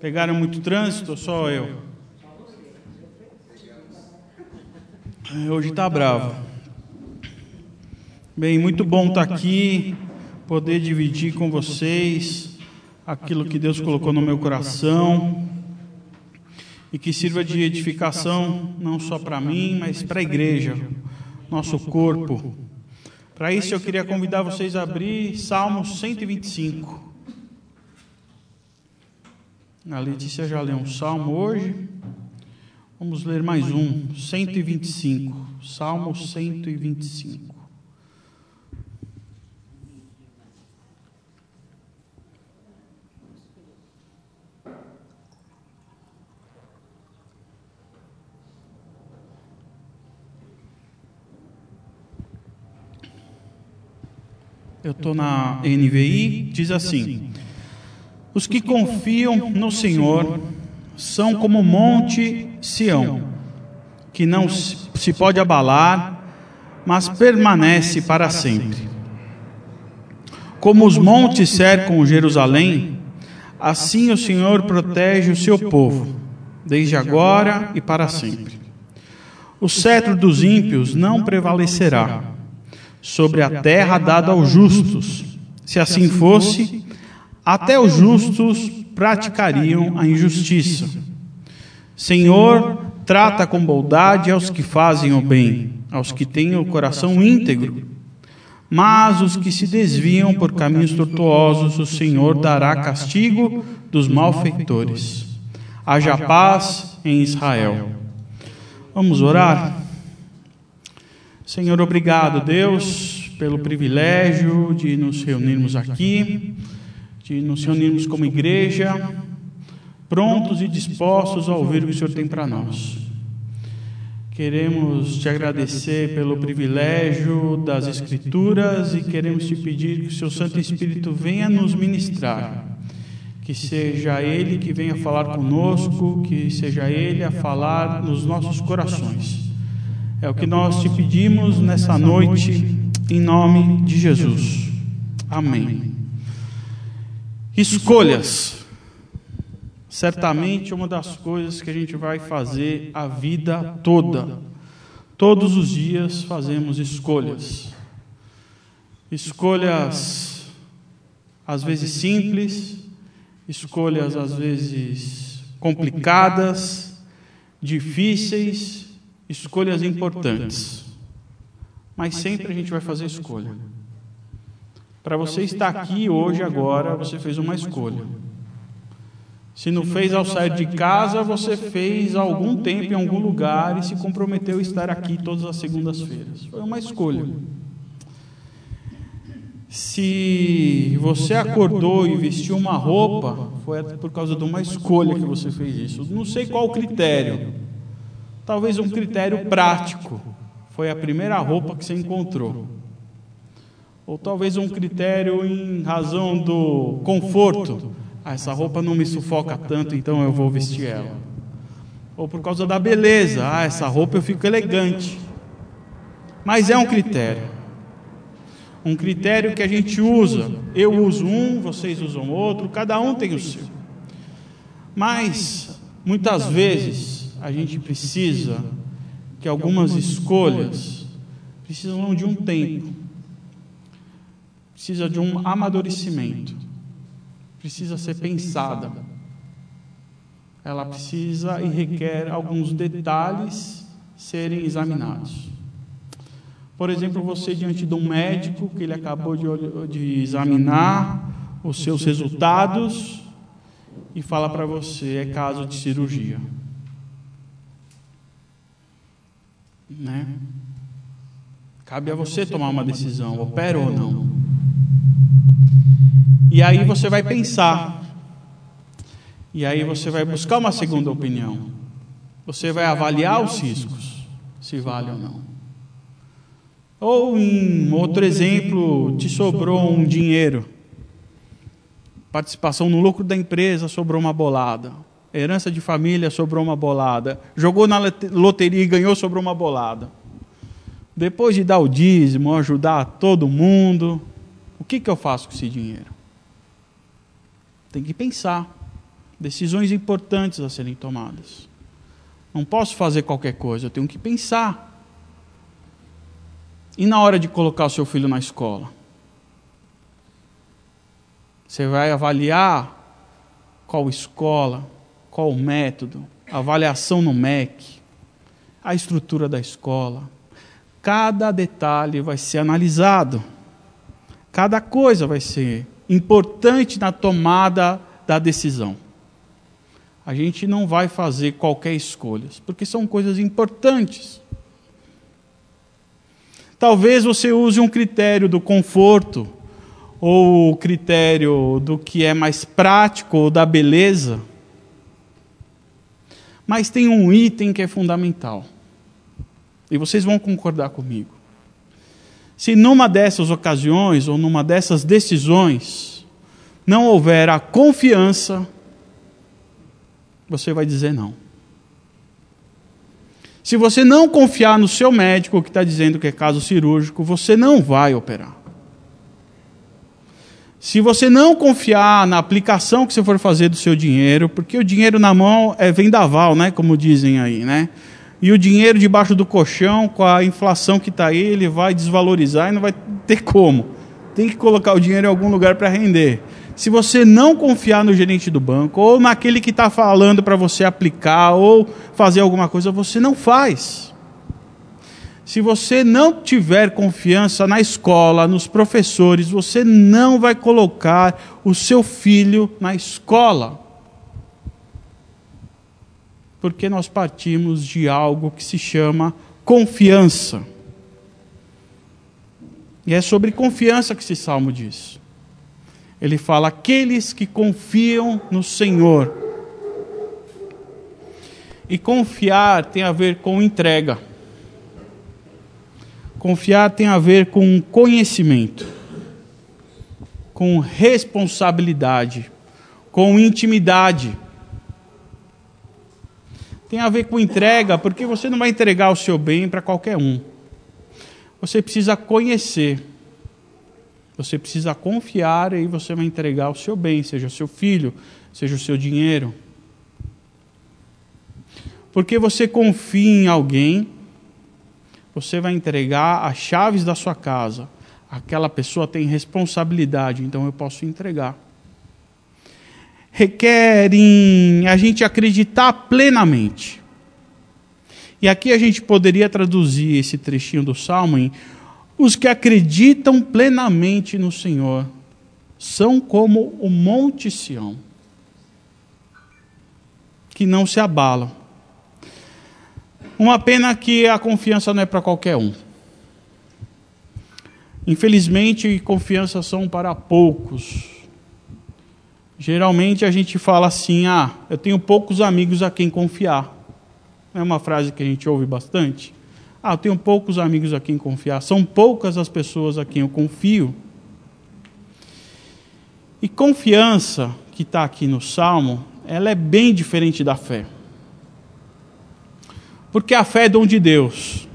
Pegaram muito trânsito ou só eu? Hoje está bravo. Bem, muito bom estar tá aqui, poder dividir com vocês aquilo que Deus colocou no meu coração e que sirva de edificação não só para mim, mas para a igreja, nosso corpo. Para isso eu queria convidar vocês a abrir Salmos 125. A Letícia já leu um salmo hoje. Vamos ler mais um, 125. Salmo 125. eu estou na NVI, diz assim: Os que confiam no Senhor são como o monte Sião, que não se pode abalar, mas permanece para sempre. Como os montes cercam Jerusalém, assim o Senhor protege o seu povo, desde agora e para sempre. O cetro dos ímpios não prevalecerá sobre a terra dada aos justos. Se assim fosse, até os justos praticariam a injustiça. Senhor, trata com bondade aos que fazem o bem, aos que têm o coração íntegro. Mas os que se desviam por caminhos tortuosos, o Senhor dará castigo dos malfeitores. Haja paz em Israel. Vamos orar? Senhor, obrigado, Deus, pelo privilégio de nos reunirmos aqui, de nos reunirmos como igreja, prontos e dispostos a ouvir o que o Senhor tem para nós. Queremos te agradecer pelo privilégio das Escrituras e queremos te pedir que o seu Santo Espírito venha nos ministrar. Que seja Ele que venha falar conosco, que seja Ele a falar nos nossos corações. É o que nós te pedimos nessa noite, em nome de Jesus. Amém. Escolhas. Certamente uma das coisas que a gente vai fazer a vida toda. Todos os dias fazemos escolhas. Escolhas às vezes simples, escolhas às vezes complicadas, difíceis, escolhas importantes. Mas sempre a gente vai fazer escolha. Para você estar aqui hoje, agora, você fez uma escolha. Se não fez ao sair de casa, você fez há algum tempo em algum lugar e se comprometeu a estar aqui todas as segundas-feiras. Foi uma escolha. Se você acordou e vestiu uma roupa, foi por causa de uma escolha que você fez isso. Não sei qual o critério. Talvez um critério prático. Foi a primeira roupa que você encontrou. Ou talvez um critério em razão do conforto. Ah, essa roupa não me sufoca tanto, então eu vou vestir ela. Ou por causa da beleza. Ah, essa roupa eu fico elegante. Mas é um critério. Um critério que a gente usa. Eu uso um, vocês usam outro, cada um tem o seu. Mas, muitas vezes, a gente precisa que algumas escolhas precisam de um tempo, precisa de um amadurecimento, precisa ser pensada. Ela precisa e requer alguns detalhes serem examinados. Por exemplo, você diante de um médico que ele acabou de, de examinar os seus resultados e fala para você é caso de cirurgia. Né? Cabe a você tomar uma decisão, opera ou não. E aí você vai pensar. E aí você vai buscar uma segunda opinião. Você vai avaliar os riscos, se vale ou não. Ou em outro exemplo, te sobrou um dinheiro. Participação no lucro da empresa sobrou uma bolada herança de família sobrou uma bolada. Jogou na loteria e ganhou sobrou uma bolada. Depois de dar o dízimo, ajudar todo mundo, o que, que eu faço com esse dinheiro? Tem que pensar. decisões importantes a serem tomadas. Não posso fazer qualquer coisa, eu tenho que pensar. E na hora de colocar o seu filho na escola? Você vai avaliar qual escola, qual método, avaliação no MEC, a estrutura da escola. Cada detalhe vai ser analisado. Cada coisa vai ser importante na tomada da decisão. A gente não vai fazer qualquer escolha, porque são coisas importantes. Talvez você use um critério do conforto, ou o critério do que é mais prático, ou da beleza. Mas tem um item que é fundamental. E vocês vão concordar comigo. Se numa dessas ocasiões ou numa dessas decisões não houver a confiança, você vai dizer não. Se você não confiar no seu médico que está dizendo que é caso cirúrgico, você não vai operar. Se você não confiar na aplicação que você for fazer do seu dinheiro, porque o dinheiro na mão é vendaval, né, como dizem aí, né? E o dinheiro debaixo do colchão, com a inflação que está aí, ele vai desvalorizar e não vai ter como. Tem que colocar o dinheiro em algum lugar para render. Se você não confiar no gerente do banco, ou naquele que está falando para você aplicar, ou fazer alguma coisa, você não faz. Se você não tiver confiança na escola, nos professores, você não vai colocar o seu filho na escola porque nós partimos de algo que se chama confiança. E é sobre confiança que esse salmo diz. Ele fala: aqueles que confiam no Senhor. E confiar tem a ver com entrega. Confiar tem a ver com conhecimento, com responsabilidade, com intimidade tem a ver com entrega, porque você não vai entregar o seu bem para qualquer um. Você precisa conhecer. Você precisa confiar e aí você vai entregar o seu bem, seja o seu filho, seja o seu dinheiro. Porque você confia em alguém, você vai entregar as chaves da sua casa. Aquela pessoa tem responsabilidade, então eu posso entregar requerem a gente acreditar plenamente. E aqui a gente poderia traduzir esse trechinho do salmo em: os que acreditam plenamente no Senhor são como o monte Sião, que não se abalam. Uma pena que a confiança não é para qualquer um. Infelizmente, confiança são para poucos. Geralmente a gente fala assim: ah, eu tenho poucos amigos a quem confiar. É uma frase que a gente ouve bastante. Ah, eu tenho poucos amigos a quem confiar. São poucas as pessoas a quem eu confio. E confiança, que está aqui no Salmo, ela é bem diferente da fé. Porque a fé é dom de Deus.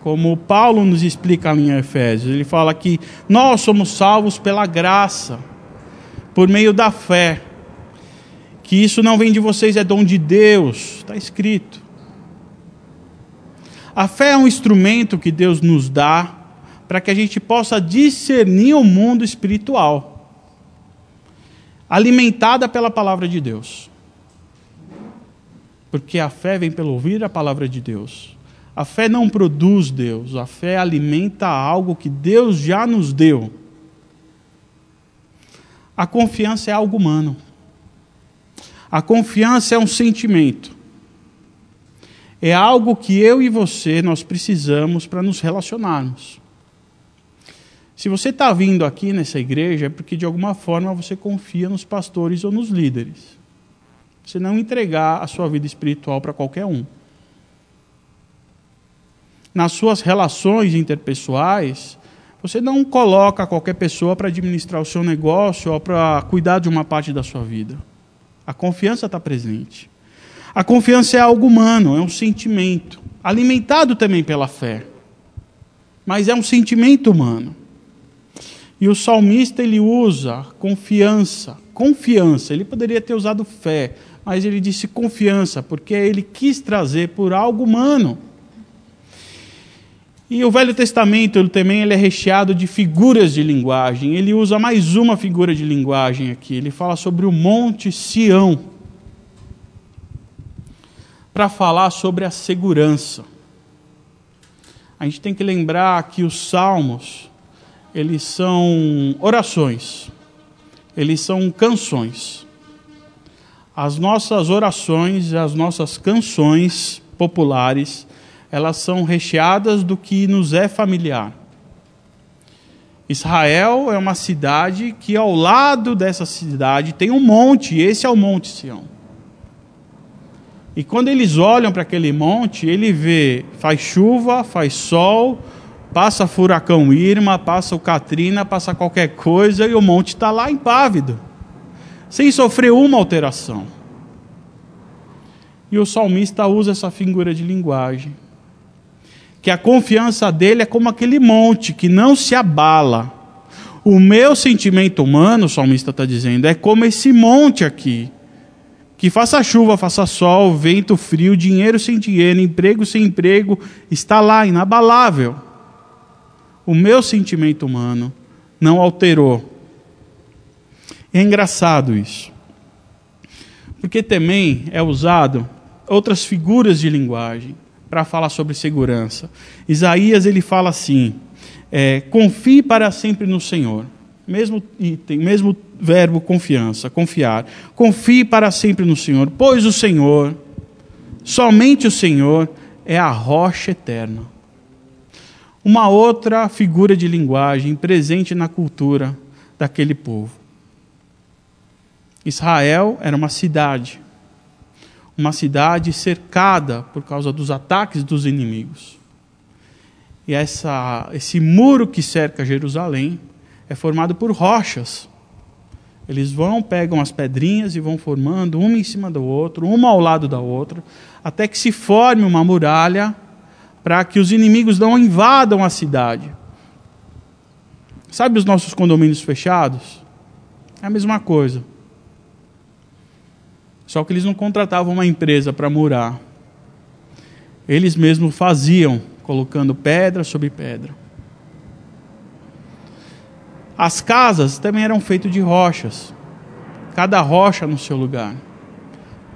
Como Paulo nos explica em Efésios, ele fala que nós somos salvos pela graça por meio da fé. Que isso não vem de vocês, é dom de Deus, está escrito. A fé é um instrumento que Deus nos dá para que a gente possa discernir o mundo espiritual, alimentada pela palavra de Deus. Porque a fé vem pelo ouvir a palavra de Deus. A fé não produz Deus, a fé alimenta algo que Deus já nos deu. A confiança é algo humano. A confiança é um sentimento. É algo que eu e você nós precisamos para nos relacionarmos. Se você está vindo aqui nessa igreja é porque de alguma forma você confia nos pastores ou nos líderes. Você não entregar a sua vida espiritual para qualquer um. Nas suas relações interpessoais, você não coloca qualquer pessoa para administrar o seu negócio ou para cuidar de uma parte da sua vida. A confiança está presente. A confiança é algo humano, é um sentimento, alimentado também pela fé. Mas é um sentimento humano. E o salmista ele usa confiança, confiança. Ele poderia ter usado fé, mas ele disse confiança, porque ele quis trazer por algo humano. E o Velho Testamento ele também ele é recheado de figuras de linguagem. Ele usa mais uma figura de linguagem aqui. Ele fala sobre o Monte Sião para falar sobre a segurança. A gente tem que lembrar que os salmos eles são orações. Eles são canções. As nossas orações, as nossas canções populares, elas são recheadas do que nos é familiar. Israel é uma cidade que ao lado dessa cidade tem um monte, e esse é o Monte Sião. E quando eles olham para aquele monte, ele vê, faz chuva, faz sol, passa furacão Irma, passa o Katrina, passa qualquer coisa e o monte está lá impávido, sem sofrer uma alteração. E o salmista usa essa figura de linguagem que a confiança dele é como aquele monte que não se abala. O meu sentimento humano, o salmista está dizendo, é como esse monte aqui. Que faça chuva, faça sol, vento frio, dinheiro sem dinheiro, emprego sem emprego, está lá, inabalável. O meu sentimento humano não alterou. É engraçado isso. Porque também é usado outras figuras de linguagem para falar sobre segurança. Isaías ele fala assim: é, confie para sempre no Senhor. Mesmo item, mesmo verbo confiança, confiar. Confie para sempre no Senhor, pois o Senhor, somente o Senhor, é a rocha eterna. Uma outra figura de linguagem presente na cultura daquele povo. Israel era uma cidade uma cidade cercada por causa dos ataques dos inimigos. E essa, esse muro que cerca Jerusalém é formado por rochas. Eles vão, pegam as pedrinhas e vão formando uma em cima do outro, uma ao lado da outra, até que se forme uma muralha para que os inimigos não invadam a cidade. Sabe os nossos condomínios fechados? É a mesma coisa. Só que eles não contratavam uma empresa para murar. Eles mesmos faziam, colocando pedra sobre pedra. As casas também eram feitas de rochas, cada rocha no seu lugar.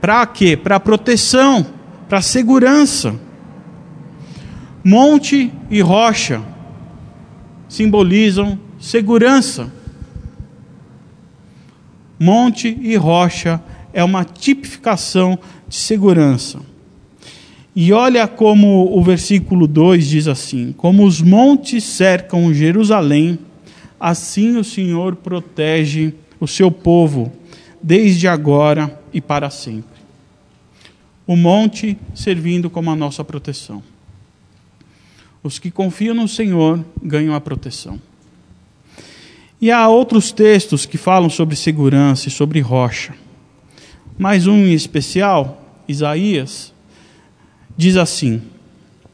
Para quê? Para proteção, para segurança. Monte e rocha simbolizam segurança. Monte e rocha é uma tipificação de segurança. E olha como o versículo 2 diz assim: Como os montes cercam Jerusalém, assim o Senhor protege o seu povo, desde agora e para sempre. O monte servindo como a nossa proteção. Os que confiam no Senhor ganham a proteção. E há outros textos que falam sobre segurança e sobre rocha. Mais um em especial, Isaías, diz assim: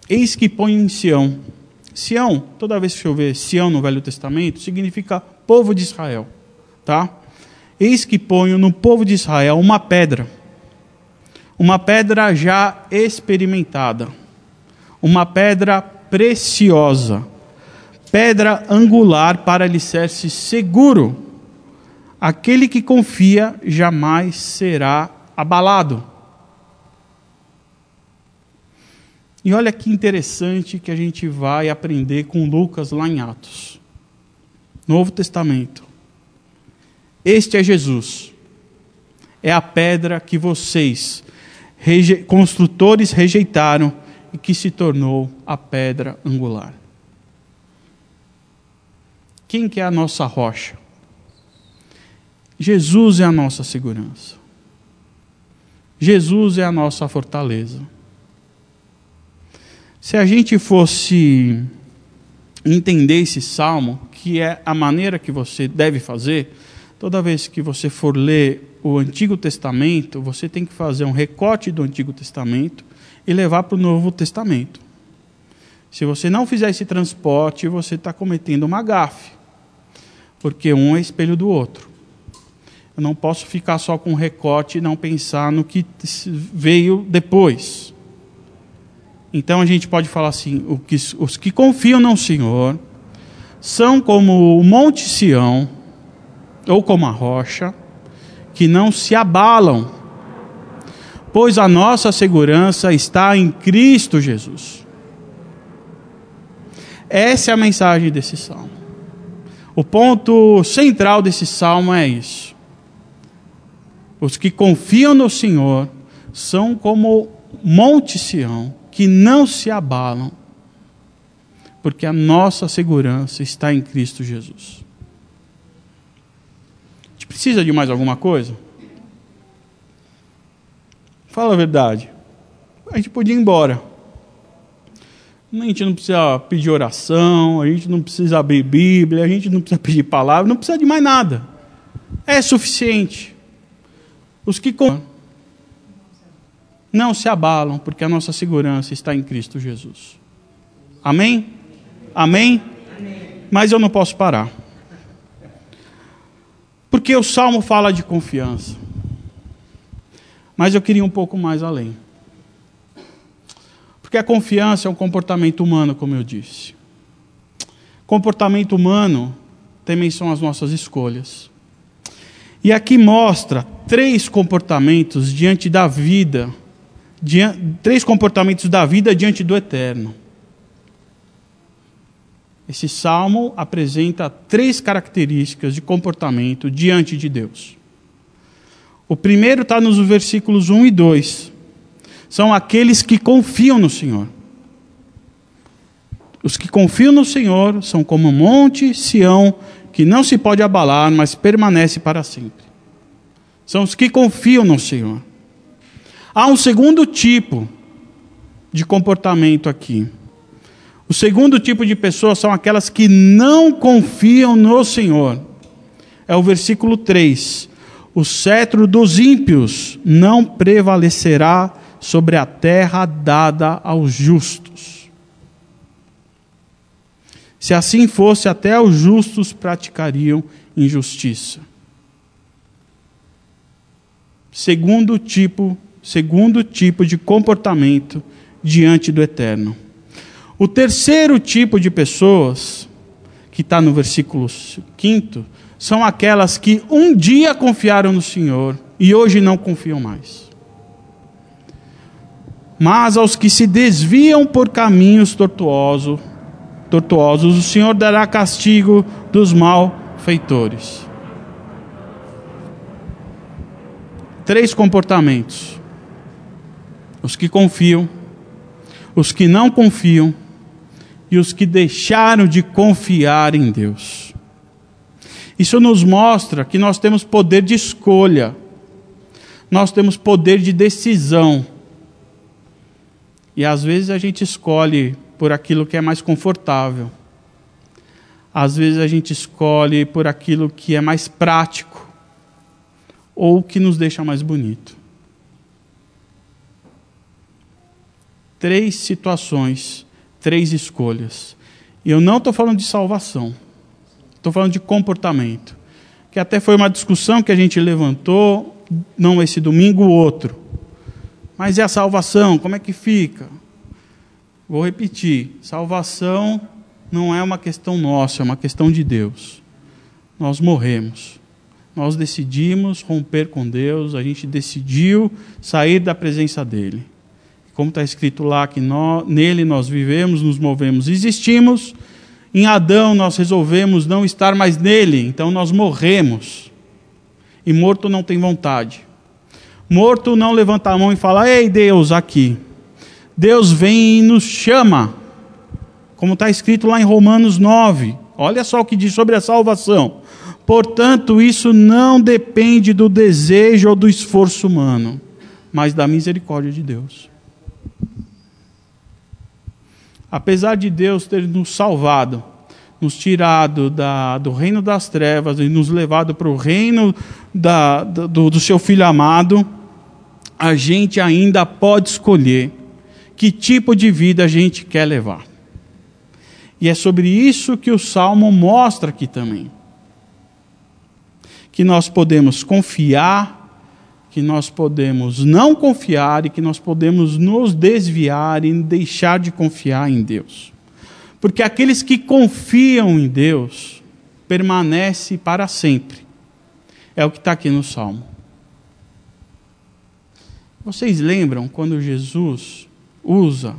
Eis que põe em Sião. Sião, toda vez que eu ver Sião no Velho Testamento, significa povo de Israel, tá? Eis que ponho no povo de Israel uma pedra, uma pedra já experimentada, uma pedra preciosa, pedra angular para alicerce seguro Aquele que confia jamais será abalado. E olha que interessante que a gente vai aprender com Lucas lá em Atos. Novo Testamento. Este é Jesus. É a pedra que vocês, reje construtores, rejeitaram e que se tornou a pedra angular. Quem que é a nossa rocha? Jesus é a nossa segurança. Jesus é a nossa fortaleza. Se a gente fosse entender esse salmo, que é a maneira que você deve fazer, toda vez que você for ler o Antigo Testamento, você tem que fazer um recorte do Antigo Testamento e levar para o Novo Testamento. Se você não fizer esse transporte, você está cometendo uma gafe, porque um é espelho do outro. Eu não posso ficar só com recorte e não pensar no que veio depois. Então a gente pode falar assim: os que confiam no Senhor são como o Monte Sião, ou como a rocha, que não se abalam, pois a nossa segurança está em Cristo Jesus. Essa é a mensagem desse salmo. O ponto central desse salmo é isso. Os que confiam no Senhor são como Monte Sião, que não se abalam, porque a nossa segurança está em Cristo Jesus. A gente precisa de mais alguma coisa? Fala a verdade. A gente podia ir embora. A gente não precisa pedir oração, a gente não precisa abrir Bíblia, a gente não precisa pedir palavra, não precisa de mais nada. É suficiente. Os que não se abalam, porque a nossa segurança está em Cristo Jesus. Amém? Amém? Mas eu não posso parar. Porque o salmo fala de confiança. Mas eu queria um pouco mais além. Porque a confiança é um comportamento humano, como eu disse. Comportamento humano também são as nossas escolhas. E aqui mostra três comportamentos diante da vida, diante, três comportamentos da vida diante do eterno. Esse salmo apresenta três características de comportamento diante de Deus. O primeiro está nos versículos 1 e 2 são aqueles que confiam no Senhor. Os que confiam no Senhor são como o monte Sião, que não se pode abalar, mas permanece para sempre. São os que confiam no Senhor. Há um segundo tipo de comportamento aqui. O segundo tipo de pessoas são aquelas que não confiam no Senhor. É o versículo 3. O cetro dos ímpios não prevalecerá sobre a terra dada aos justos. Se assim fosse, até os justos praticariam injustiça. Segundo tipo, segundo tipo de comportamento diante do eterno. O terceiro tipo de pessoas, que está no versículo 5, são aquelas que um dia confiaram no Senhor e hoje não confiam mais. Mas aos que se desviam por caminhos tortuosos, tortuosos, o Senhor dará castigo dos malfeitores. Três comportamentos: os que confiam, os que não confiam e os que deixaram de confiar em Deus. Isso nos mostra que nós temos poder de escolha, nós temos poder de decisão e às vezes a gente escolhe por aquilo que é mais confortável. Às vezes a gente escolhe por aquilo que é mais prático ou que nos deixa mais bonito. Três situações, três escolhas. E eu não estou falando de salvação, estou falando de comportamento. Que até foi uma discussão que a gente levantou, não esse domingo, o outro mas e a salvação? Como é que fica? Vou repetir: salvação não é uma questão nossa, é uma questão de Deus. Nós morremos. Nós decidimos romper com Deus, a gente decidiu sair da presença dEle. Como está escrito lá, que nós, nele nós vivemos, nos movemos, existimos. Em Adão nós resolvemos não estar mais nele, então nós morremos. E morto não tem vontade. Morto não levanta a mão e fala: Ei, Deus, aqui. Deus vem e nos chama, como está escrito lá em Romanos 9. Olha só o que diz sobre a salvação. Portanto, isso não depende do desejo ou do esforço humano, mas da misericórdia de Deus. Apesar de Deus ter nos salvado, nos tirado da, do reino das trevas e nos levado para o reino da, do, do seu Filho amado, a gente ainda pode escolher que tipo de vida a gente quer levar. E é sobre isso que o salmo mostra aqui também. que nós podemos confiar, que nós podemos não confiar e que nós podemos nos desviar e deixar de confiar em Deus. Porque aqueles que confiam em Deus permanecem para sempre. É o que está aqui no Salmo. Vocês lembram quando Jesus usa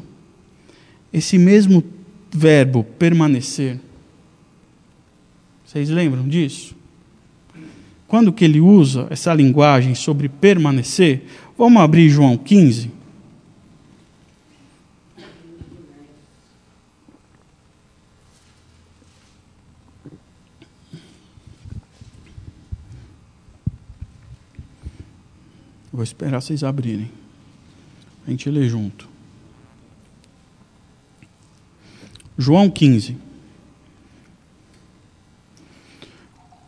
esse mesmo verbo permanecer? Vocês lembram disso? Quando que ele usa essa linguagem sobre permanecer? Vamos abrir João 15. Vou esperar vocês abrirem. A gente lê junto. João 15.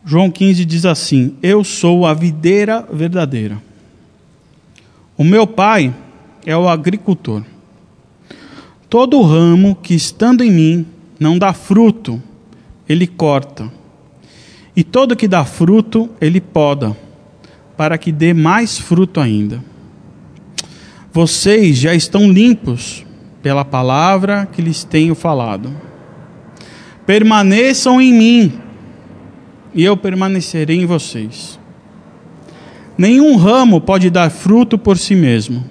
João 15 diz assim: Eu sou a videira verdadeira. O meu pai é o agricultor. Todo ramo que estando em mim não dá fruto, ele corta. E todo que dá fruto, ele poda para que dê mais fruto ainda. Vocês já estão limpos pela palavra que lhes tenho falado. Permaneçam em mim, e eu permanecerei em vocês. Nenhum ramo pode dar fruto por si mesmo,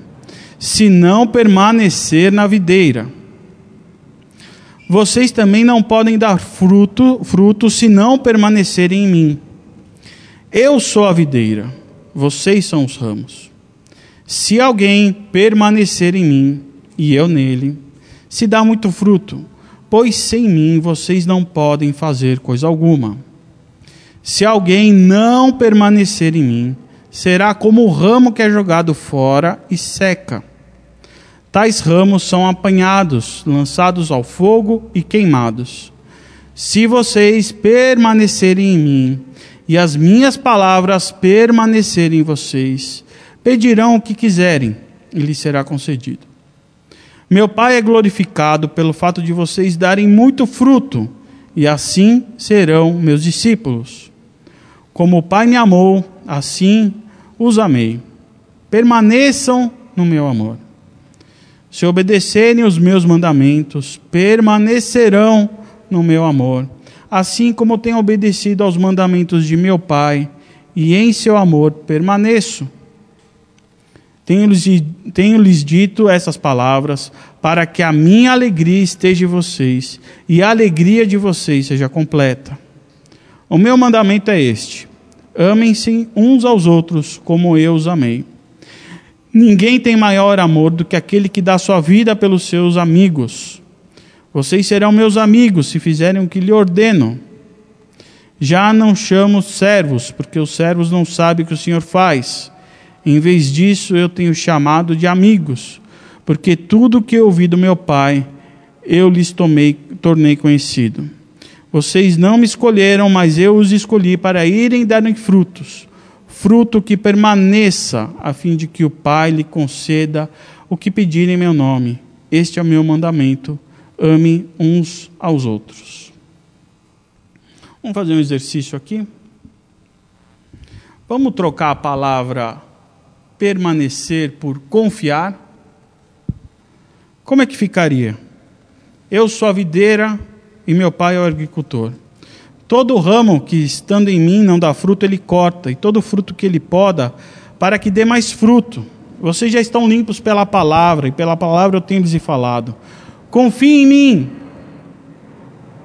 se não permanecer na videira. Vocês também não podem dar fruto, fruto se não permanecerem em mim. Eu sou a videira vocês são os ramos. Se alguém permanecer em mim e eu nele, se dá muito fruto, pois sem mim vocês não podem fazer coisa alguma. Se alguém não permanecer em mim, será como o ramo que é jogado fora e seca. Tais ramos são apanhados, lançados ao fogo e queimados. Se vocês permanecerem em mim e as minhas palavras permanecerem em vocês, pedirão o que quiserem e lhes será concedido. Meu Pai é glorificado pelo fato de vocês darem muito fruto, e assim serão meus discípulos. Como o Pai me amou, assim os amei. Permaneçam no meu amor. Se obedecerem os meus mandamentos, permanecerão no meu amor assim como tenho obedecido aos mandamentos de meu Pai, e em seu amor permaneço. Tenho-lhes tenho dito essas palavras para que a minha alegria esteja em vocês e a alegria de vocês seja completa. O meu mandamento é este: amem-se uns aos outros como eu os amei. Ninguém tem maior amor do que aquele que dá sua vida pelos seus amigos. Vocês serão meus amigos se fizerem o que lhe ordeno. Já não chamo servos, porque os servos não sabem o que o Senhor faz. Em vez disso, eu tenho chamado de amigos, porque tudo que ouvi do meu Pai, eu lhes tomei, tornei conhecido. Vocês não me escolheram, mas eu os escolhi para irem darem frutos, fruto que permaneça, a fim de que o Pai lhe conceda o que pedirem em meu nome. Este é o meu mandamento ame uns aos outros. Vamos fazer um exercício aqui? Vamos trocar a palavra permanecer por confiar? Como é que ficaria? Eu sou a videira e meu pai é o agricultor. Todo ramo que estando em mim não dá fruto, ele corta, e todo fruto que ele poda, para que dê mais fruto. Vocês já estão limpos pela palavra, e pela palavra eu tenho lhes falado. Confie em mim.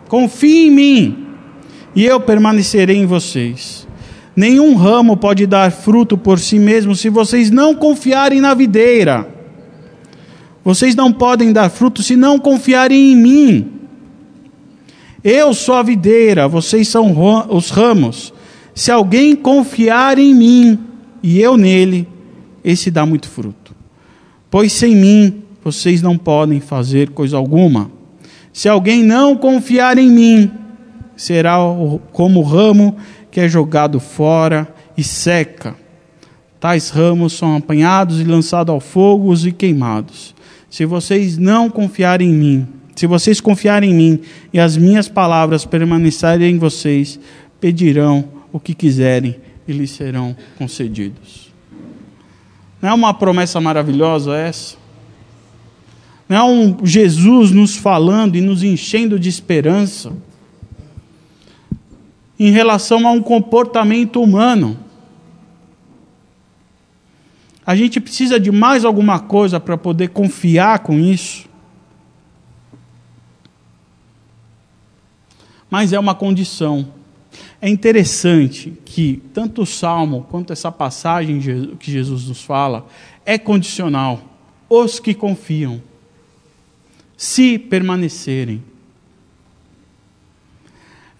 Confie em mim, e eu permanecerei em vocês. Nenhum ramo pode dar fruto por si mesmo se vocês não confiarem na videira. Vocês não podem dar fruto se não confiarem em mim. Eu sou a videira, vocês são os ramos. Se alguém confiar em mim e eu nele, esse dá muito fruto. Pois sem mim vocês não podem fazer coisa alguma. Se alguém não confiar em mim, será como o ramo que é jogado fora e seca. Tais ramos são apanhados e lançados ao fogo e queimados. Se vocês não confiarem em mim, se vocês confiarem em mim e as minhas palavras permanecerem em vocês, pedirão o que quiserem e lhes serão concedidos. Não é uma promessa maravilhosa essa? Não é um Jesus nos falando e nos enchendo de esperança em relação a um comportamento humano. A gente precisa de mais alguma coisa para poder confiar com isso. Mas é uma condição. É interessante que tanto o salmo quanto essa passagem que Jesus nos fala é condicional. Os que confiam, se permanecerem.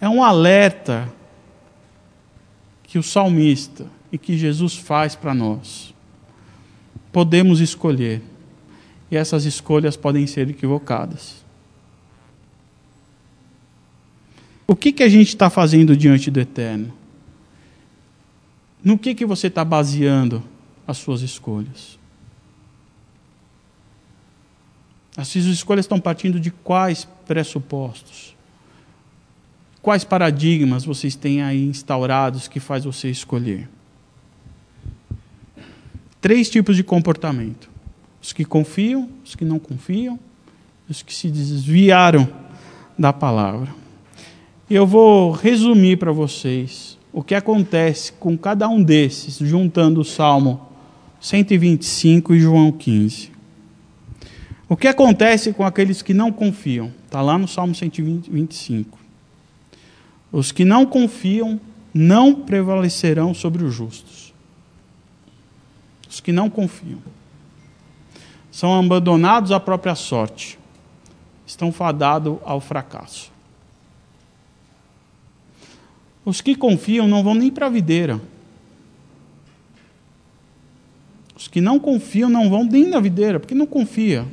É um alerta que o salmista e que Jesus faz para nós. Podemos escolher, e essas escolhas podem ser equivocadas. O que, que a gente está fazendo diante do Eterno? No que, que você está baseando as suas escolhas? As suas escolhas estão partindo de quais pressupostos? Quais paradigmas vocês têm aí instaurados que faz você escolher? Três tipos de comportamento: os que confiam, os que não confiam, os que se desviaram da palavra. Eu vou resumir para vocês o que acontece com cada um desses, juntando o Salmo 125 e João 15. O que acontece com aqueles que não confiam? Está lá no Salmo 125. Os que não confiam não prevalecerão sobre os justos. Os que não confiam são abandonados à própria sorte, estão fadados ao fracasso. Os que confiam não vão nem para a videira. Os que não confiam não vão nem na videira, porque não confia.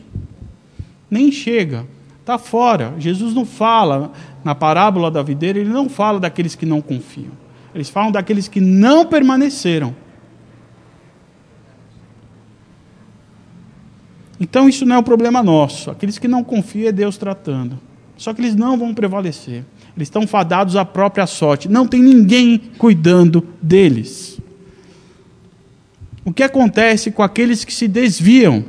Nem chega. Está fora. Jesus não fala na parábola da videira, ele não fala daqueles que não confiam. Eles falam daqueles que não permaneceram. Então isso não é um problema nosso. Aqueles que não confiam é Deus tratando. Só que eles não vão prevalecer. Eles estão fadados à própria sorte. Não tem ninguém cuidando deles. O que acontece com aqueles que se desviam?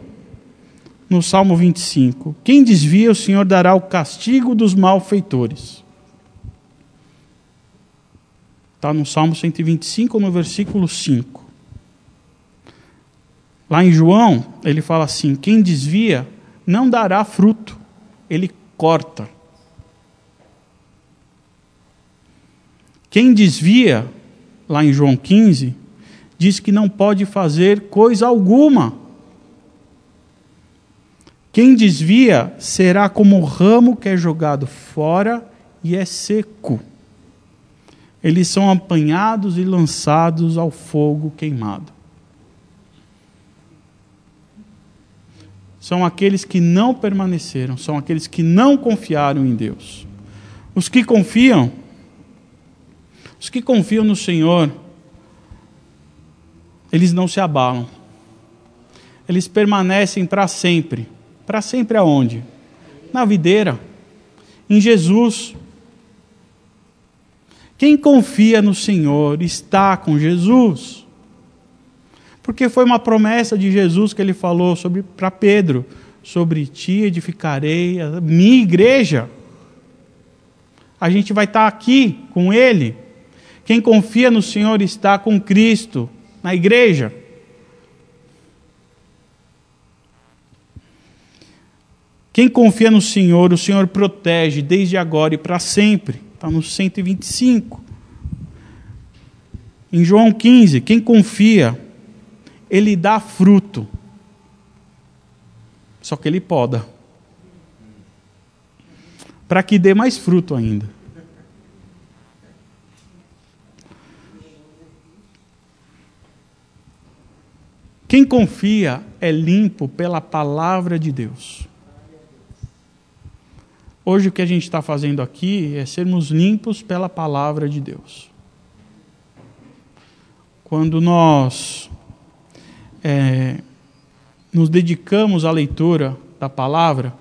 No Salmo 25: Quem desvia, o Senhor dará o castigo dos malfeitores. Está no Salmo 125, no versículo 5. Lá em João, ele fala assim: Quem desvia não dará fruto, ele corta. Quem desvia, lá em João 15, diz que não pode fazer coisa alguma. Quem desvia será como o ramo que é jogado fora e é seco. Eles são apanhados e lançados ao fogo queimado. São aqueles que não permaneceram, são aqueles que não confiaram em Deus. Os que confiam os que confiam no Senhor, eles não se abalam. Eles permanecem para sempre. Para sempre aonde? Na videira. Em Jesus. Quem confia no Senhor está com Jesus. Porque foi uma promessa de Jesus que ele falou sobre para Pedro, sobre ti edificarei a minha igreja. A gente vai estar aqui com ele. Quem confia no Senhor está com Cristo, na igreja. Quem confia no Senhor, o Senhor protege desde agora e para sempre. Está no 125. Em João 15, quem confia, ele dá fruto. Só que ele poda. Para que dê mais fruto ainda. Quem confia é limpo pela palavra de Deus. Hoje o que a gente está fazendo aqui é sermos limpos pela palavra de Deus. Quando nós é, nos dedicamos à leitura da palavra,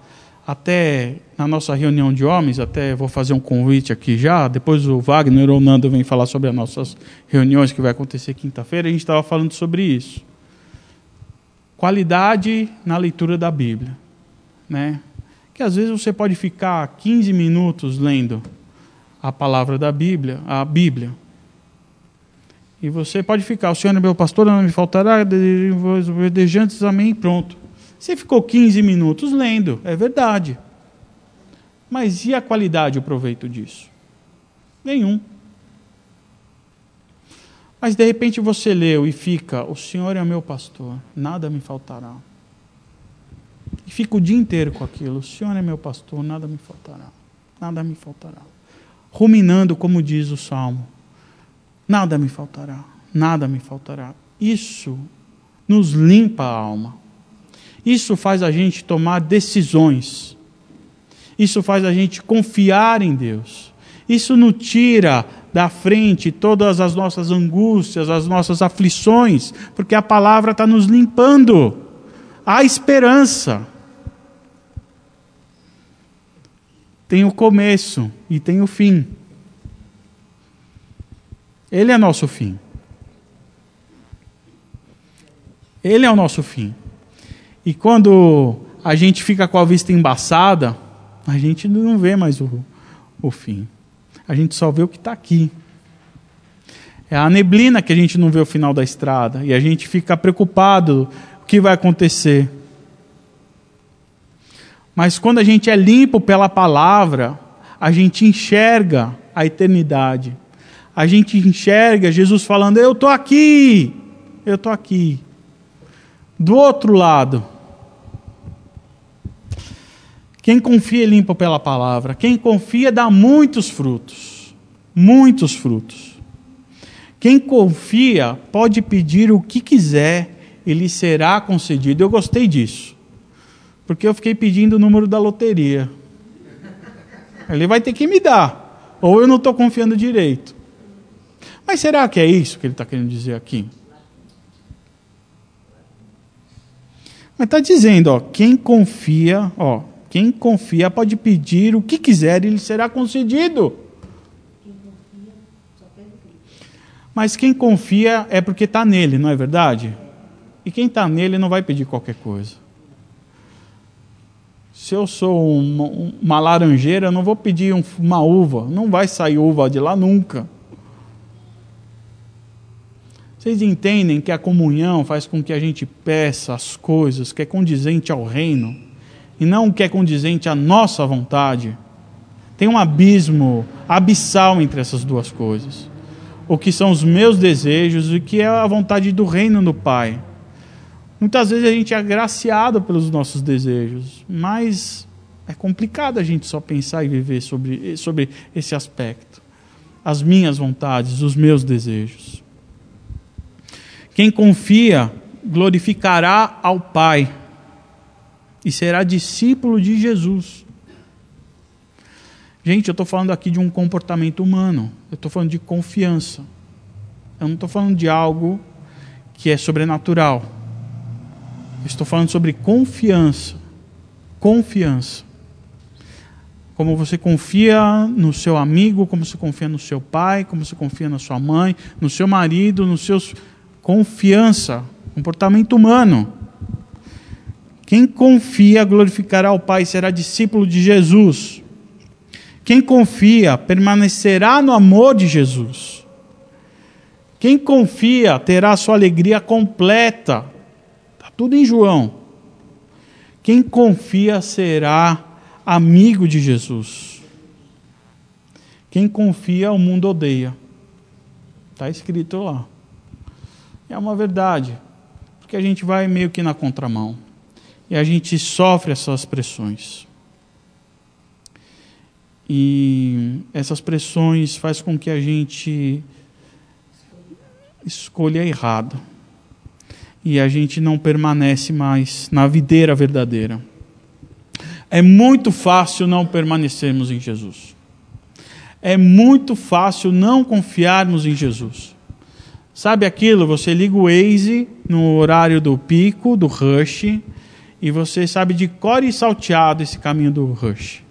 até na nossa reunião de homens, até vou fazer um convite aqui já, depois o Wagner ou o Nando vem falar sobre as nossas reuniões que vai acontecer quinta-feira, a gente estava falando sobre isso. Qualidade na leitura da Bíblia. Né? Que às vezes você pode ficar 15 minutos lendo a palavra da Bíblia, a Bíblia. E você pode ficar, o Senhor é meu pastor, não me faltará, desejantes, amém, pronto. Você ficou 15 minutos lendo, é verdade. Mas e a qualidade, o proveito disso? Nenhum. Mas de repente você leu e fica: O Senhor é meu pastor, nada me faltará. Fica o dia inteiro com aquilo: O Senhor é meu pastor, nada me faltará. Nada me faltará. Ruminando, como diz o salmo: Nada me faltará, nada me faltará. Isso nos limpa a alma. Isso faz a gente tomar decisões. Isso faz a gente confiar em Deus. Isso nos tira da frente todas as nossas angústias, as nossas aflições, porque a palavra está nos limpando. Há esperança. Tem o começo e tem o fim. Ele é nosso fim. Ele é o nosso fim. E quando a gente fica com a vista embaçada, a gente não vê mais o, o fim. A gente só vê o que está aqui. É a neblina que a gente não vê o final da estrada. E a gente fica preocupado o que vai acontecer. Mas quando a gente é limpo pela palavra, a gente enxerga a eternidade. A gente enxerga Jesus falando: Eu estou aqui, eu estou aqui. Do outro lado, quem confia é limpo pela palavra. Quem confia dá muitos frutos. Muitos frutos. Quem confia pode pedir o que quiser, ele será concedido. Eu gostei disso. Porque eu fiquei pedindo o número da loteria. Ele vai ter que me dar. Ou eu não estou confiando direito. Mas será que é isso que ele está querendo dizer aqui? Mas está dizendo, ó, quem confia, ó, quem confia pode pedir o que quiser e lhe será concedido. Mas quem confia é porque está nele, não é verdade? E quem está nele não vai pedir qualquer coisa. Se eu sou uma, uma laranjeira, eu não vou pedir um, uma uva. Não vai sair uva de lá nunca. Vocês entendem que a comunhão faz com que a gente peça as coisas que é condizente ao reino e não que é condizente à nossa vontade, tem um abismo abissal entre essas duas coisas. O que são os meus desejos e o que é a vontade do reino do Pai. Muitas vezes a gente é agraciado pelos nossos desejos, mas é complicado a gente só pensar e viver sobre, sobre esse aspecto. As minhas vontades, os meus desejos. Quem confia glorificará ao Pai e será discípulo de Jesus. Gente, eu estou falando aqui de um comportamento humano, eu estou falando de confiança. Eu não estou falando de algo que é sobrenatural. Estou falando sobre confiança. Confiança. Como você confia no seu amigo, como você confia no seu pai, como você confia na sua mãe, no seu marido, nos seus. Confiança. Comportamento humano. Quem confia glorificará o Pai, será discípulo de Jesus. Quem confia permanecerá no amor de Jesus. Quem confia terá sua alegria completa. Tudo em João. Quem confia será amigo de Jesus. Quem confia, o mundo odeia. Está escrito lá. É uma verdade, porque a gente vai meio que na contramão e a gente sofre essas pressões. E essas pressões faz com que a gente escolha errado. E a gente não permanece mais na videira verdadeira. É muito fácil não permanecermos em Jesus. É muito fácil não confiarmos em Jesus. Sabe aquilo? Você liga o Waze no horário do pico, do rush, e você sabe de core e salteado esse caminho do Rush.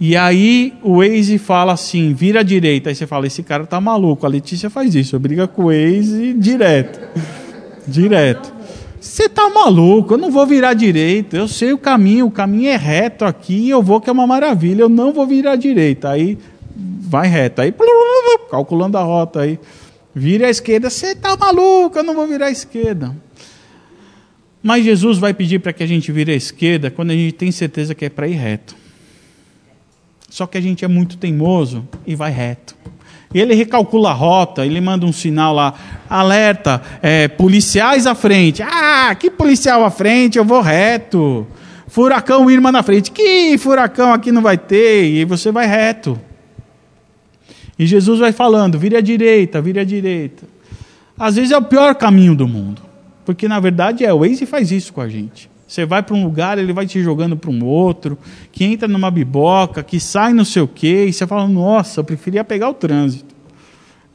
E aí o Waze fala assim, vira à direita. Aí você fala, esse cara tá maluco. A Letícia faz isso, briga com o Waze direto. Direto. Você tá maluco, eu não vou virar direita. Eu sei o caminho, o caminho é reto aqui, eu vou que é uma maravilha. Eu não vou virar direita. Aí vai reto. Aí calculando a rota aí. Vira à esquerda, você tá maluco, eu não vou virar à esquerda. Mas Jesus vai pedir para que a gente vire à esquerda quando a gente tem certeza que é para ir reto. Só que a gente é muito teimoso e vai reto. E ele recalcula a rota, ele manda um sinal lá, alerta, é, policiais à frente. Ah, que policial à frente, eu vou reto. Furacão Irma na frente. Que furacão aqui não vai ter? E você vai reto. E Jesus vai falando, vire à direita, vire à direita. Às vezes é o pior caminho do mundo. Porque na verdade é, o Waze faz isso com a gente. Você vai para um lugar, ele vai te jogando para um outro, que entra numa biboca, que sai não sei o quê, e você fala, nossa, eu preferia pegar o trânsito.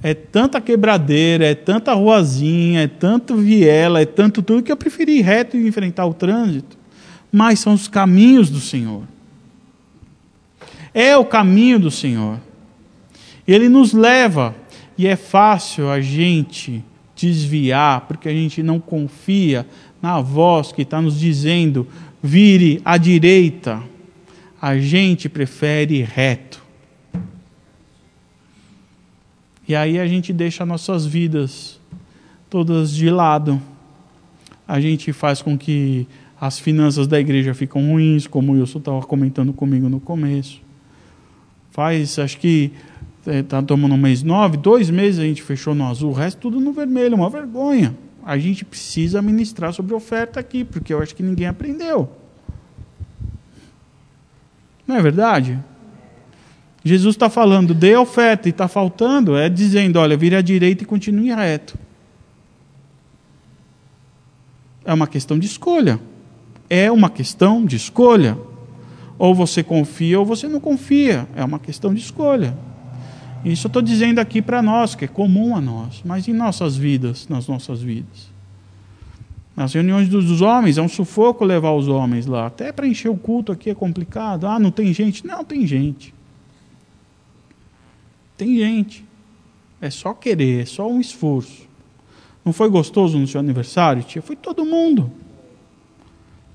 É tanta quebradeira, é tanta ruazinha, é tanto viela, é tanto tudo que eu preferi ir reto e enfrentar o trânsito. Mas são os caminhos do Senhor. É o caminho do Senhor. Ele nos leva, e é fácil a gente desviar, porque a gente não confia na voz que está nos dizendo: vire à direita. A gente prefere reto. E aí a gente deixa nossas vidas todas de lado. A gente faz com que as finanças da igreja ficam ruins, como o Wilson estava comentando comigo no começo. Faz, acho que está é, tomando um mês nove, dois meses a gente fechou no azul, o resto tudo no vermelho, uma vergonha a gente precisa ministrar sobre oferta aqui, porque eu acho que ninguém aprendeu. Não é verdade? Jesus está falando, dê oferta, e está faltando, é dizendo, olha, vire à direita e continue reto. É uma questão de escolha. É uma questão de escolha. Ou você confia ou você não confia. É uma questão de escolha. Isso eu estou dizendo aqui para nós, que é comum a nós, mas em nossas vidas, nas nossas vidas. Nas reuniões dos homens, é um sufoco levar os homens lá. Até para encher o culto aqui é complicado. Ah, não tem gente? Não, tem gente. Tem gente. É só querer, é só um esforço. Não foi gostoso no seu aniversário, tia? Foi todo mundo.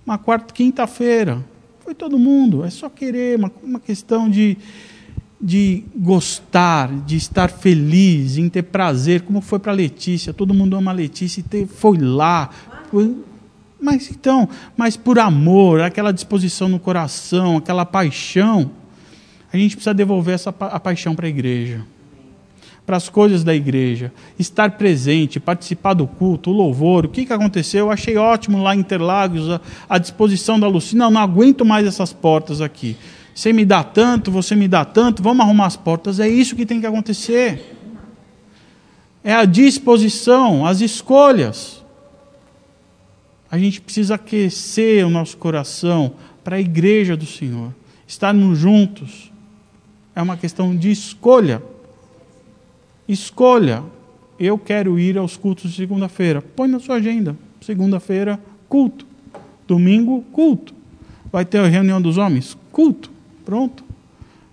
Uma quarta, quinta-feira. Foi todo mundo. É só querer, uma, uma questão de de gostar, de estar feliz, em ter prazer, como foi para Letícia. Todo mundo ama Letícia e ter, foi lá. Mas então, mas por amor, aquela disposição no coração, aquela paixão, a gente precisa devolver essa a paixão para a igreja, para as coisas da igreja, estar presente, participar do culto, o louvor. O que, que aconteceu? Eu achei ótimo lá em Interlagos a, a disposição da Lucina. Não aguento mais essas portas aqui. Você me dá tanto, você me dá tanto, vamos arrumar as portas. É isso que tem que acontecer. É a disposição, as escolhas. A gente precisa aquecer o nosso coração para a igreja do Senhor. Estarmos juntos. É uma questão de escolha. Escolha. Eu quero ir aos cultos de segunda-feira. Põe na sua agenda. Segunda-feira, culto. Domingo, culto. Vai ter a reunião dos homens? Culto. Pronto.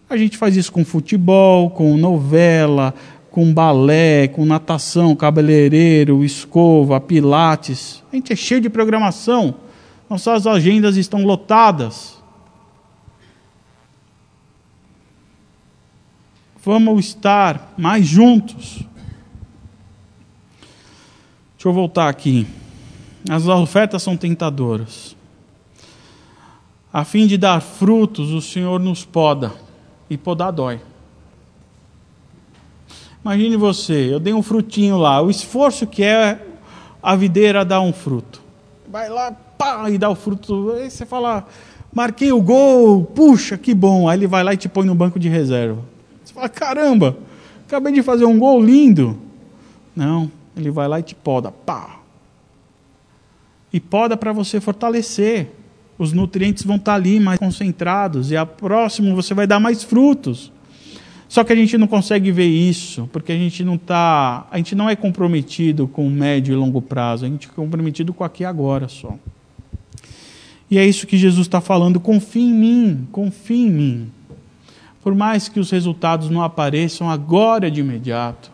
A gente faz isso com futebol, com novela, com balé, com natação, cabeleireiro, escova, pilates. A gente é cheio de programação. Nossas agendas estão lotadas. Vamos estar mais juntos. Deixa eu voltar aqui. As ofertas são tentadoras. A fim de dar frutos, o Senhor nos poda. E podar dói. Imagine você, eu dei um frutinho lá, o esforço que é a videira dar um fruto. Vai lá, pá, e dá o fruto. Aí você fala, marquei o gol, puxa, que bom. Aí ele vai lá e te põe no banco de reserva. Você fala, caramba, acabei de fazer um gol lindo. Não, ele vai lá e te poda, pá. E poda para você fortalecer os nutrientes vão estar ali mais concentrados e a próximo você vai dar mais frutos. Só que a gente não consegue ver isso, porque a gente não tá, a gente não é comprometido com médio e longo prazo, a gente é comprometido com aqui e agora só. E é isso que Jesus está falando: confie em mim, confie em mim. Por mais que os resultados não apareçam agora de imediato,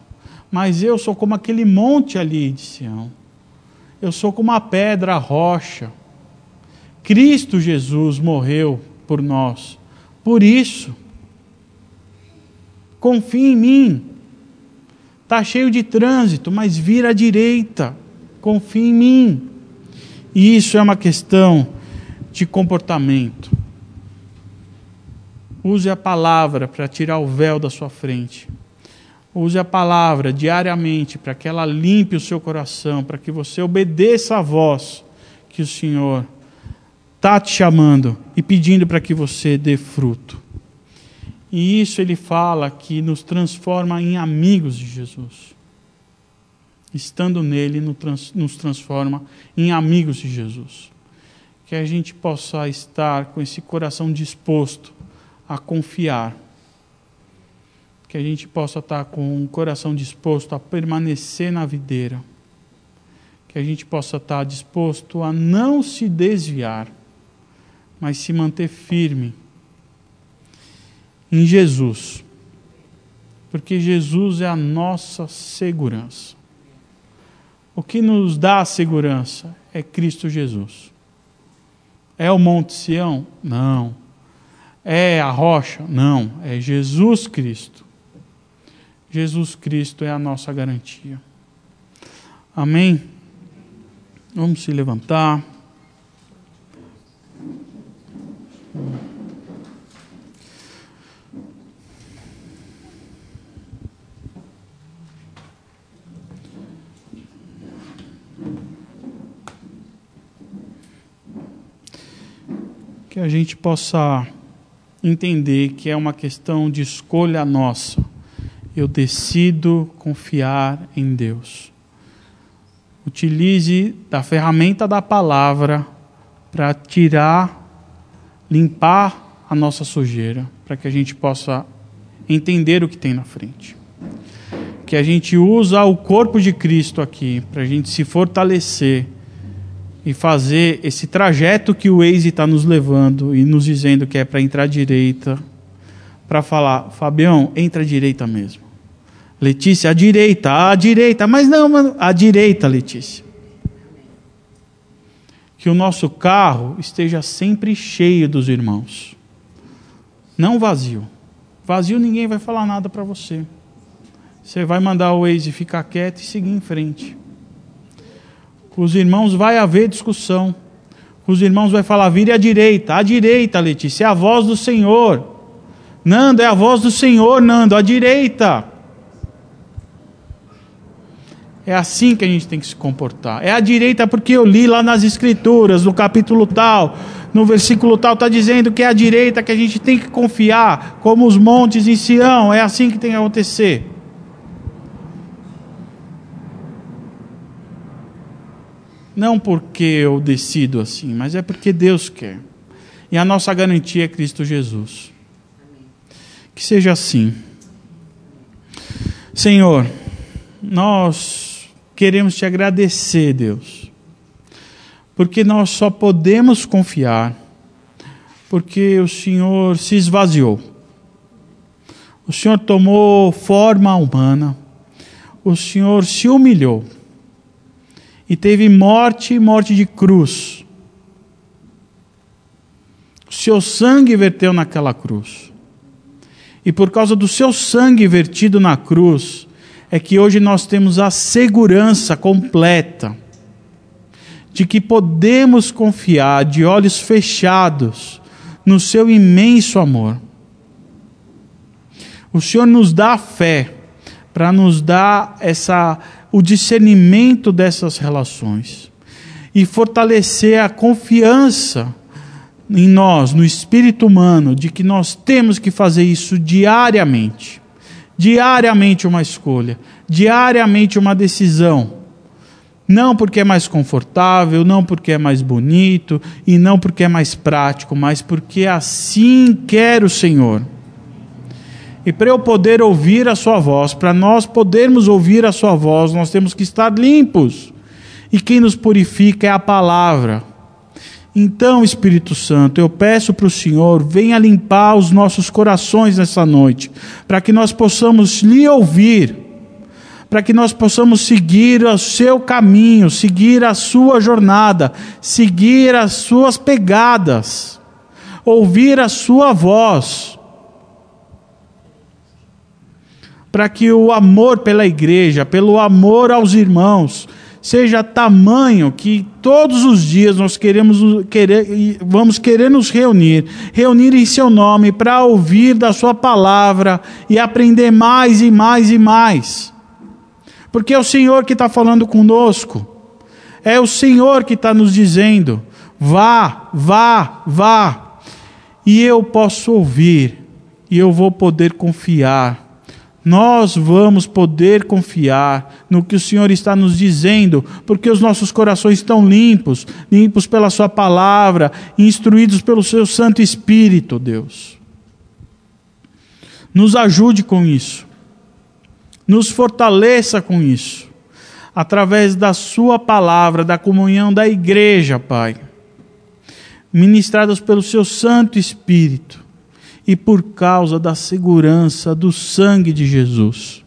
mas eu sou como aquele monte ali de Sião. Eu sou como a pedra, a rocha. Cristo Jesus morreu por nós. Por isso, confie em mim. Está cheio de trânsito, mas vira à direita. Confie em mim. E isso é uma questão de comportamento. Use a palavra para tirar o véu da sua frente. Use a palavra diariamente para que ela limpe o seu coração, para que você obedeça a voz que o Senhor está te chamando e pedindo para que você dê fruto. E isso ele fala que nos transforma em amigos de Jesus. Estando nele, nos transforma em amigos de Jesus. Que a gente possa estar com esse coração disposto a confiar. Que a gente possa estar com o coração disposto a permanecer na videira. Que a gente possa estar disposto a não se desviar, mas se manter firme em Jesus. Porque Jesus é a nossa segurança. O que nos dá a segurança é Cristo Jesus. É o Monte Sião? Não. É a rocha? Não, é Jesus Cristo. Jesus Cristo é a nossa garantia. Amém? Vamos se levantar. Que a gente possa entender que é uma questão de escolha nossa. Eu decido confiar em Deus. Utilize da ferramenta da palavra para tirar, limpar a nossa sujeira, para que a gente possa entender o que tem na frente. Que a gente usa o corpo de Cristo aqui para a gente se fortalecer e fazer esse trajeto que o Waze está nos levando e nos dizendo que é para entrar à direita, para falar, Fabião, entra à direita mesmo. Letícia, à direita, à direita, mas não, mano, à direita, Letícia. Que o nosso carro esteja sempre cheio dos irmãos, não vazio. Vazio ninguém vai falar nada para você. Você vai mandar o Waze ficar quieto e seguir em frente. Com os irmãos vai haver discussão. Com os irmãos vai falar, vire à direita. À direita, Letícia, é a voz do Senhor. Nando, é a voz do Senhor, Nando, à direita. É assim que a gente tem que se comportar. É à direita porque eu li lá nas Escrituras, no capítulo tal, no versículo tal, está dizendo que é à direita que a gente tem que confiar, como os montes em Sião. É assim que tem que acontecer. Não porque eu decido assim, mas é porque Deus quer. E a nossa garantia é Cristo Jesus. Que seja assim. Senhor, nós queremos te agradecer, Deus, porque nós só podemos confiar porque o Senhor se esvaziou. O Senhor tomou forma humana. O Senhor se humilhou e teve morte morte de cruz. O seu sangue verteu naquela cruz. E por causa do seu sangue vertido na cruz, é que hoje nós temos a segurança completa de que podemos confiar de olhos fechados no seu imenso amor. O Senhor nos dá a fé para nos dar essa o discernimento dessas relações e fortalecer a confiança em nós, no espírito humano, de que nós temos que fazer isso diariamente. Diariamente uma escolha, diariamente uma decisão. Não porque é mais confortável, não porque é mais bonito e não porque é mais prático, mas porque assim quer o Senhor. E para eu poder ouvir a Sua voz, para nós podermos ouvir a Sua voz, nós temos que estar limpos. E quem nos purifica é a palavra. Então, Espírito Santo, eu peço para o Senhor, venha limpar os nossos corações nessa noite, para que nós possamos lhe ouvir, para que nós possamos seguir o seu caminho, seguir a sua jornada, seguir as suas pegadas, ouvir a sua voz, para que o amor pela igreja, pelo amor aos irmãos, seja tamanho que todos os dias nós queremos querer, vamos querer nos reunir, reunir em seu nome para ouvir da sua palavra e aprender mais e mais e mais. Porque é o Senhor que está falando conosco, é o Senhor que está nos dizendo: vá, vá, vá, e eu posso ouvir, e eu vou poder confiar nós vamos poder confiar no que o Senhor está nos dizendo, porque os nossos corações estão limpos, limpos pela Sua palavra, instruídos pelo Seu Santo Espírito, Deus. Nos ajude com isso, nos fortaleça com isso, através da Sua palavra, da comunhão da igreja, Pai, ministradas pelo Seu Santo Espírito e por causa da segurança do sangue de Jesus.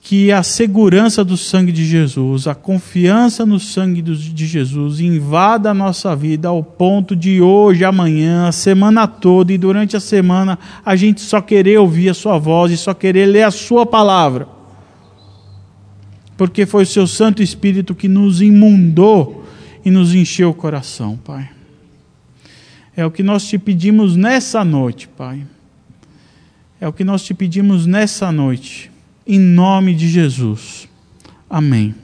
Que a segurança do sangue de Jesus, a confiança no sangue de Jesus invada a nossa vida ao ponto de hoje, amanhã, a semana toda e durante a semana a gente só querer ouvir a Sua voz e só querer ler a Sua palavra. Porque foi o Seu Santo Espírito que nos imundou e nos encheu o coração, Pai. É o que nós te pedimos nessa noite, Pai. É o que nós te pedimos nessa noite. Em nome de Jesus. Amém.